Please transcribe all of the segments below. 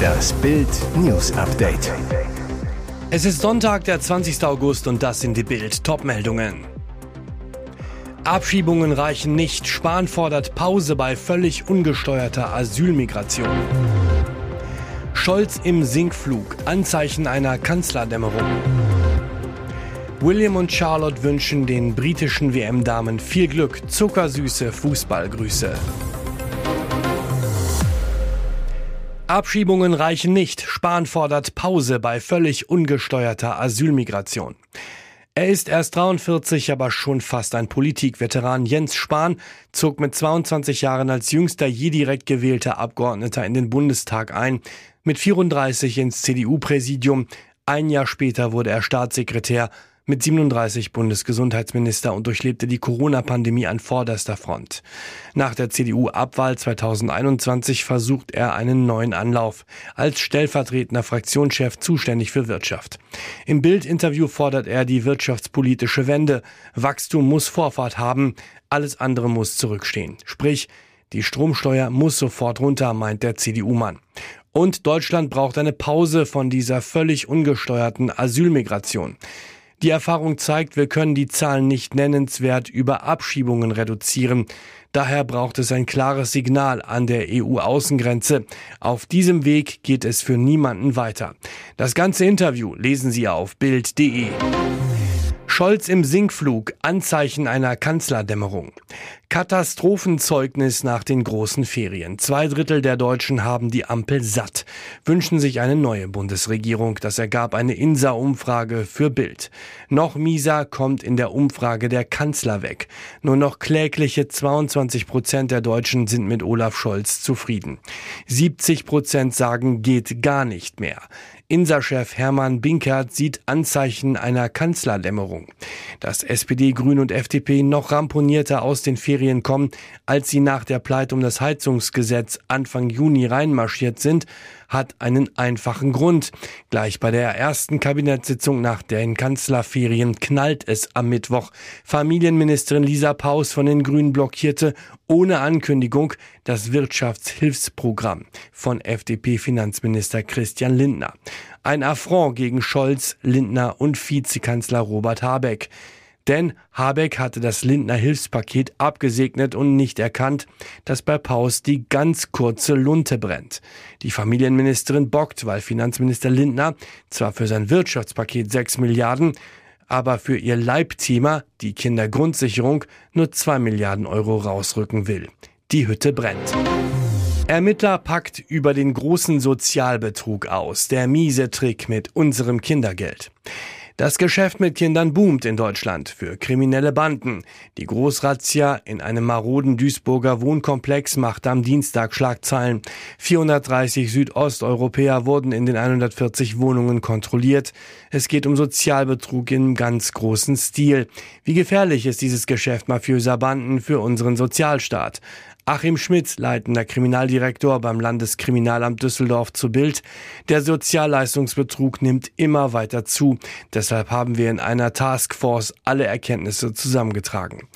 Das Bild News Update. Es ist Sonntag, der 20. August und das sind die Bild Topmeldungen. Abschiebungen reichen nicht. Spahn fordert Pause bei völlig ungesteuerter Asylmigration. Scholz im Sinkflug. Anzeichen einer Kanzlerdämmerung. William und Charlotte wünschen den britischen WM-Damen viel Glück. Zuckersüße Fußballgrüße. Abschiebungen reichen nicht. Spahn fordert Pause bei völlig ungesteuerter Asylmigration. Er ist erst 43, aber schon fast ein Politikveteran. Jens Spahn zog mit 22 Jahren als jüngster je direkt gewählter Abgeordneter in den Bundestag ein, mit 34 ins CDU-Präsidium. Ein Jahr später wurde er Staatssekretär mit 37 Bundesgesundheitsminister und durchlebte die Corona-Pandemie an vorderster Front. Nach der CDU-Abwahl 2021 versucht er einen neuen Anlauf als stellvertretender Fraktionschef zuständig für Wirtschaft. Im Bild-Interview fordert er die wirtschaftspolitische Wende. Wachstum muss Vorfahrt haben, alles andere muss zurückstehen. Sprich, die Stromsteuer muss sofort runter, meint der CDU-Mann. Und Deutschland braucht eine Pause von dieser völlig ungesteuerten Asylmigration. Die Erfahrung zeigt, wir können die Zahlen nicht nennenswert über Abschiebungen reduzieren. Daher braucht es ein klares Signal an der EU-Außengrenze. Auf diesem Weg geht es für niemanden weiter. Das ganze Interview lesen Sie auf Bild.de. Scholz im Sinkflug, Anzeichen einer Kanzlerdämmerung. Katastrophenzeugnis nach den großen Ferien. Zwei Drittel der Deutschen haben die Ampel satt, wünschen sich eine neue Bundesregierung. Das ergab eine INSA-Umfrage für Bild. Noch mieser kommt in der Umfrage der Kanzler weg. Nur noch klägliche 22 Prozent der Deutschen sind mit Olaf Scholz zufrieden. 70 Prozent sagen, geht gar nicht mehr. INSA-Chef Hermann Binkert sieht Anzeichen einer Kanzlerdämmerung. Dass SPD, Grün und FDP noch ramponierter aus den Ferien kommen, als sie nach der Pleite um das Heizungsgesetz Anfang Juni reinmarschiert sind, hat einen einfachen Grund. Gleich bei der ersten Kabinettssitzung nach den Kanzlerferien knallt es am Mittwoch. Familienministerin Lisa Paus von den Grünen blockierte ohne Ankündigung das Wirtschaftshilfsprogramm von FDP-Finanzminister Christian Lindner. Ein Affront gegen Scholz, Lindner und Vizekanzler Robert Habeck. Denn Habeck hatte das Lindner Hilfspaket abgesegnet und nicht erkannt, dass bei Paus die ganz kurze Lunte brennt. Die Familienministerin bockt, weil Finanzminister Lindner zwar für sein Wirtschaftspaket 6 Milliarden, aber für ihr Leibthema, die Kindergrundsicherung, nur 2 Milliarden Euro rausrücken will. Die Hütte brennt. Ermittler packt über den großen Sozialbetrug aus, der miese Trick mit unserem Kindergeld. Das Geschäft mit Kindern boomt in Deutschland für kriminelle Banden. Die Großrazzia in einem maroden Duisburger Wohnkomplex macht am Dienstag Schlagzeilen. 430 Südosteuropäer wurden in den 140 Wohnungen kontrolliert. Es geht um Sozialbetrug im ganz großen Stil. Wie gefährlich ist dieses Geschäft mafiöser Banden für unseren Sozialstaat? Achim Schmitz, leitender Kriminaldirektor beim Landeskriminalamt Düsseldorf zu Bild. Der Sozialleistungsbetrug nimmt immer weiter zu. Deshalb haben wir in einer Taskforce alle Erkenntnisse zusammengetragen.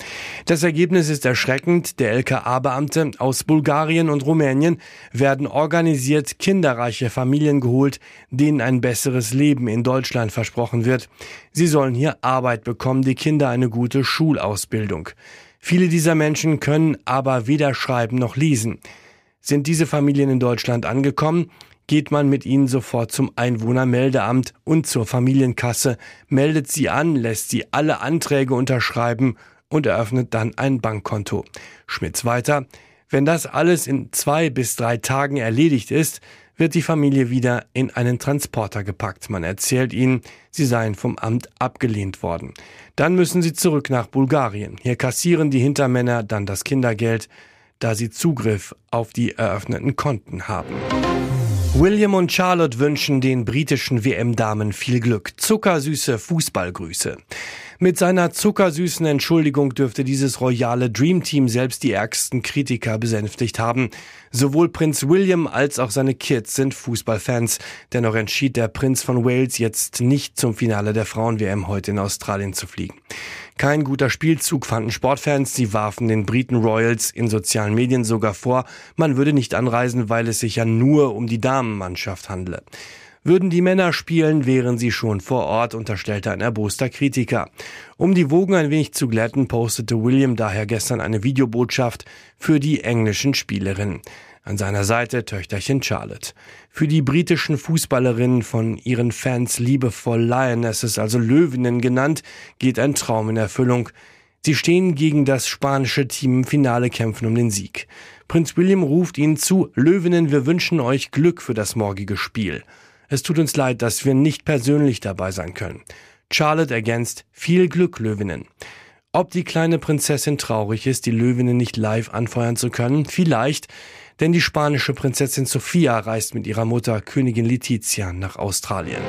Das Ergebnis ist erschreckend. Der LKA-Beamte aus Bulgarien und Rumänien werden organisiert kinderreiche Familien geholt, denen ein besseres Leben in Deutschland versprochen wird. Sie sollen hier Arbeit bekommen, die Kinder eine gute Schulausbildung. Viele dieser Menschen können aber weder schreiben noch lesen. Sind diese Familien in Deutschland angekommen, geht man mit ihnen sofort zum Einwohnermeldeamt und zur Familienkasse, meldet sie an, lässt sie alle Anträge unterschreiben und eröffnet dann ein Bankkonto. Schmitz weiter. Wenn das alles in zwei bis drei Tagen erledigt ist, wird die Familie wieder in einen Transporter gepackt. Man erzählt ihnen, sie seien vom Amt abgelehnt worden. Dann müssen sie zurück nach Bulgarien. Hier kassieren die Hintermänner dann das Kindergeld, da sie Zugriff auf die eröffneten Konten haben. William und Charlotte wünschen den britischen WM-Damen viel Glück. Zuckersüße Fußballgrüße. Mit seiner zuckersüßen Entschuldigung dürfte dieses royale Dream Team selbst die ärgsten Kritiker besänftigt haben. Sowohl Prinz William als auch seine Kids sind Fußballfans. Dennoch entschied der Prinz von Wales jetzt nicht zum Finale der Frauen-WM heute in Australien zu fliegen. Kein guter Spielzug fanden Sportfans. Sie warfen den Briten Royals in sozialen Medien sogar vor, man würde nicht anreisen, weil es sich ja nur um die Damenmannschaft handle. Würden die Männer spielen, wären sie schon vor Ort, unterstellte ein erboster Kritiker. Um die Wogen ein wenig zu glätten, postete William daher gestern eine Videobotschaft für die englischen Spielerinnen. An seiner Seite Töchterchen Charlotte. Für die britischen Fußballerinnen von ihren Fans liebevoll Lionesses, also Löwinnen genannt, geht ein Traum in Erfüllung. Sie stehen gegen das spanische Team im Finale kämpfen um den Sieg. Prinz William ruft ihnen zu, Löwinnen, wir wünschen euch Glück für das morgige Spiel. Es tut uns leid, dass wir nicht persönlich dabei sein können. Charlotte ergänzt, viel Glück, Löwinnen. Ob die kleine Prinzessin traurig ist, die Löwinnen nicht live anfeuern zu können? Vielleicht, denn die spanische Prinzessin Sophia reist mit ihrer Mutter Königin Letizia nach Australien.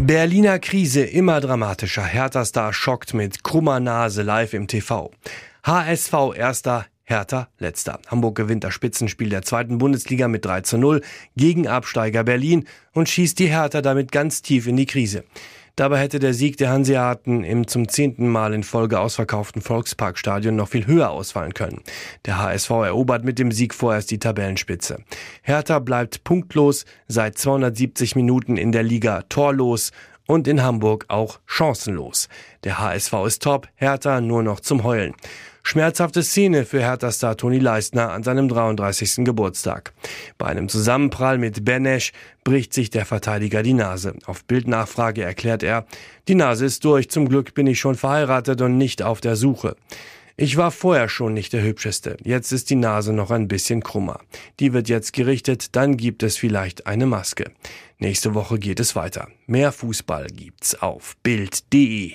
Berliner Krise immer dramatischer. Hertha-Star schockt mit krummer Nase live im TV. HSV erster, Hertha letzter. Hamburg gewinnt das Spitzenspiel der zweiten Bundesliga mit 3 zu 0 gegen Absteiger Berlin und schießt die Hertha damit ganz tief in die Krise. Dabei hätte der Sieg der Hanseaten im zum zehnten Mal in Folge ausverkauften Volksparkstadion noch viel höher ausfallen können. Der HSV erobert mit dem Sieg vorerst die Tabellenspitze. Hertha bleibt punktlos, seit 270 Minuten in der Liga torlos und in Hamburg auch chancenlos. Der HSV ist top, Hertha nur noch zum Heulen. Schmerzhafte Szene für Hertha-Star Toni Leistner an seinem 33. Geburtstag. Bei einem Zusammenprall mit Benesch bricht sich der Verteidiger die Nase. Auf Bildnachfrage erklärt er, die Nase ist durch, zum Glück bin ich schon verheiratet und nicht auf der Suche. Ich war vorher schon nicht der Hübscheste. Jetzt ist die Nase noch ein bisschen krummer. Die wird jetzt gerichtet, dann gibt es vielleicht eine Maske. Nächste Woche geht es weiter. Mehr Fußball gibt's auf Bild.de.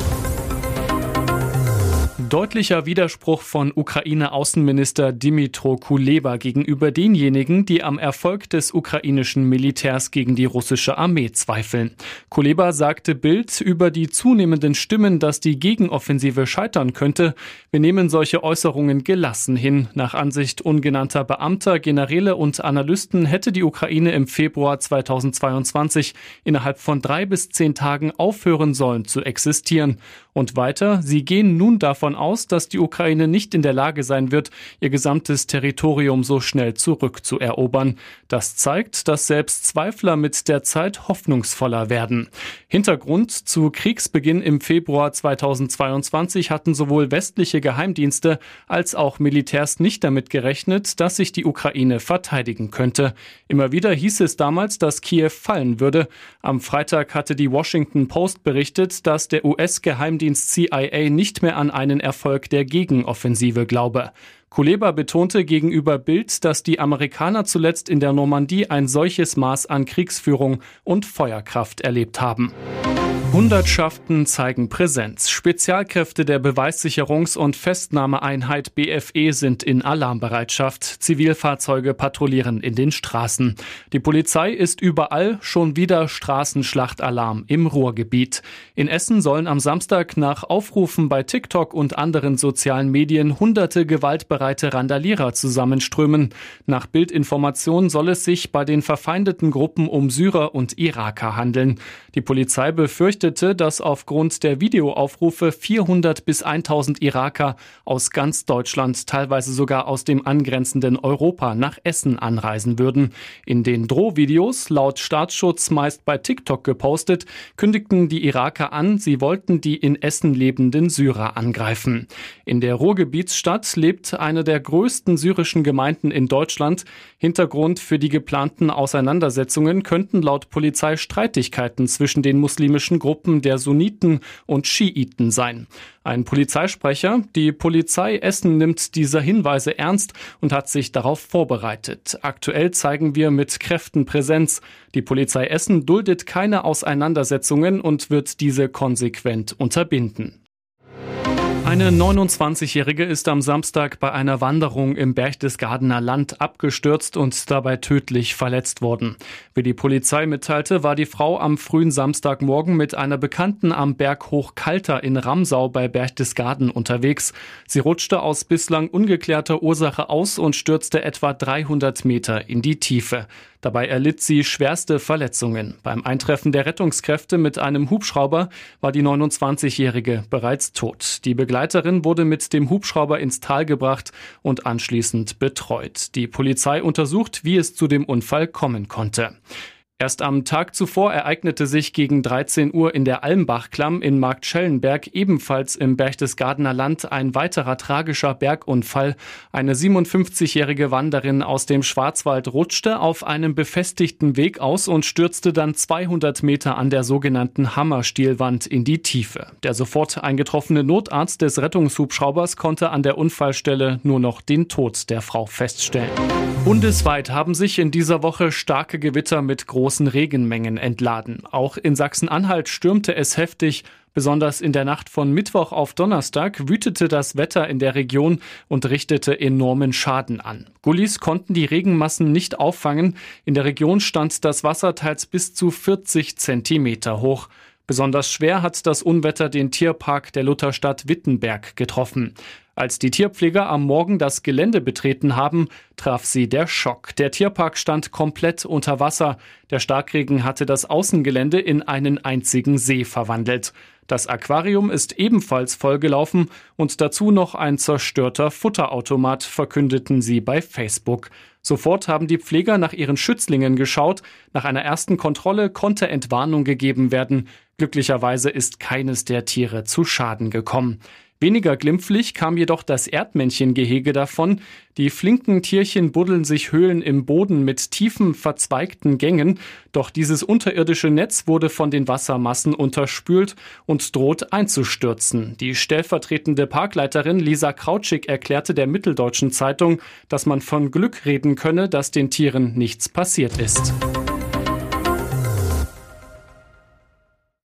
Deutlicher Widerspruch von Ukraine-Außenminister Dimitro Kuleba gegenüber denjenigen, die am Erfolg des ukrainischen Militärs gegen die russische Armee zweifeln. Kuleba sagte Bild über die zunehmenden Stimmen, dass die Gegenoffensive scheitern könnte. Wir nehmen solche Äußerungen gelassen hin. Nach Ansicht ungenannter Beamter, Generäle und Analysten hätte die Ukraine im Februar 2022 innerhalb von drei bis zehn Tagen aufhören sollen zu existieren. Und weiter, sie gehen nun davon aus, dass die Ukraine nicht in der Lage sein wird, ihr gesamtes Territorium so schnell zurückzuerobern. Das zeigt, dass selbst Zweifler mit der Zeit hoffnungsvoller werden. Hintergrund zu Kriegsbeginn im Februar 2022 hatten sowohl westliche Geheimdienste als auch Militärs nicht damit gerechnet, dass sich die Ukraine verteidigen könnte. Immer wieder hieß es damals, dass Kiew fallen würde. Am Freitag hatte die Washington Post berichtet, dass der US-Geheimdienst Geheimdienst CIA nicht mehr an einen Erfolg der Gegenoffensive glaube. Kuleba betonte gegenüber Bild, dass die Amerikaner zuletzt in der Normandie ein solches Maß an Kriegsführung und Feuerkraft erlebt haben. Hundertschaften zeigen Präsenz. Spezialkräfte der Beweissicherungs- und Festnahmeeinheit BFE sind in Alarmbereitschaft. Zivilfahrzeuge patrouillieren in den Straßen. Die Polizei ist überall schon wieder Straßenschlachtalarm im Ruhrgebiet. In Essen sollen am Samstag nach Aufrufen bei TikTok und anderen sozialen Medien hunderte gewaltbereite Randalierer zusammenströmen. Nach Bildinformationen soll es sich bei den verfeindeten Gruppen um Syrer und Iraker handeln. Die Polizei befürchtet, berichtete, dass aufgrund der Videoaufrufe 400 bis 1000 Iraker aus ganz Deutschland, teilweise sogar aus dem angrenzenden Europa nach Essen anreisen würden. In den Drohvideos, laut Staatsschutz meist bei TikTok gepostet, kündigten die Iraker an, sie wollten die in Essen lebenden Syrer angreifen. In der Ruhrgebietsstadt lebt eine der größten syrischen Gemeinden in Deutschland. Hintergrund für die geplanten Auseinandersetzungen könnten laut Polizei Streitigkeiten zwischen den muslimischen Gruppen der Sunniten und Schiiten sein. Ein Polizeisprecher, die Polizei Essen nimmt diese Hinweise ernst und hat sich darauf vorbereitet. Aktuell zeigen wir mit Kräften Präsenz. Die Polizei Essen duldet keine Auseinandersetzungen und wird diese konsequent unterbinden. Eine 29-Jährige ist am Samstag bei einer Wanderung im Berchtesgadener Land abgestürzt und dabei tödlich verletzt worden. Wie die Polizei mitteilte, war die Frau am frühen Samstagmorgen mit einer Bekannten am Berg Hochkalter in Ramsau bei Berchtesgaden unterwegs. Sie rutschte aus bislang ungeklärter Ursache aus und stürzte etwa 300 Meter in die Tiefe. Dabei erlitt sie schwerste Verletzungen. Beim Eintreffen der Rettungskräfte mit einem Hubschrauber war die 29-Jährige bereits tot. Die Begleiterin wurde mit dem Hubschrauber ins Tal gebracht und anschließend betreut. Die Polizei untersucht, wie es zu dem Unfall kommen konnte. Erst am Tag zuvor ereignete sich gegen 13 Uhr in der Almbachklamm in Marktschellenberg ebenfalls im Berchtesgadener Land ein weiterer tragischer Bergunfall. Eine 57-jährige Wanderin aus dem Schwarzwald rutschte auf einem befestigten Weg aus und stürzte dann 200 Meter an der sogenannten Hammerstielwand in die Tiefe. Der sofort eingetroffene Notarzt des Rettungshubschraubers konnte an der Unfallstelle nur noch den Tod der Frau feststellen. Bundesweit haben sich in dieser Woche starke Gewitter mit großen großen Regenmengen entladen. Auch in Sachsen-Anhalt stürmte es heftig. Besonders in der Nacht von Mittwoch auf Donnerstag wütete das Wetter in der Region und richtete enormen Schaden an. Gullis konnten die Regenmassen nicht auffangen. In der Region stand das Wasser teils bis zu 40 Zentimeter hoch. Besonders schwer hat das Unwetter den Tierpark der Lutherstadt Wittenberg getroffen. Als die Tierpfleger am Morgen das Gelände betreten haben, traf sie der Schock. Der Tierpark stand komplett unter Wasser. Der Starkregen hatte das Außengelände in einen einzigen See verwandelt. Das Aquarium ist ebenfalls vollgelaufen und dazu noch ein zerstörter Futterautomat, verkündeten sie bei Facebook. Sofort haben die Pfleger nach ihren Schützlingen geschaut. Nach einer ersten Kontrolle konnte Entwarnung gegeben werden. Glücklicherweise ist keines der Tiere zu Schaden gekommen. Weniger glimpflich kam jedoch das Erdmännchengehege davon. Die flinken Tierchen buddeln sich Höhlen im Boden mit tiefen, verzweigten Gängen. Doch dieses unterirdische Netz wurde von den Wassermassen unterspült und droht einzustürzen. Die stellvertretende Parkleiterin Lisa Krautschik erklärte der Mitteldeutschen Zeitung, dass man von Glück reden könne, dass den Tieren nichts passiert ist.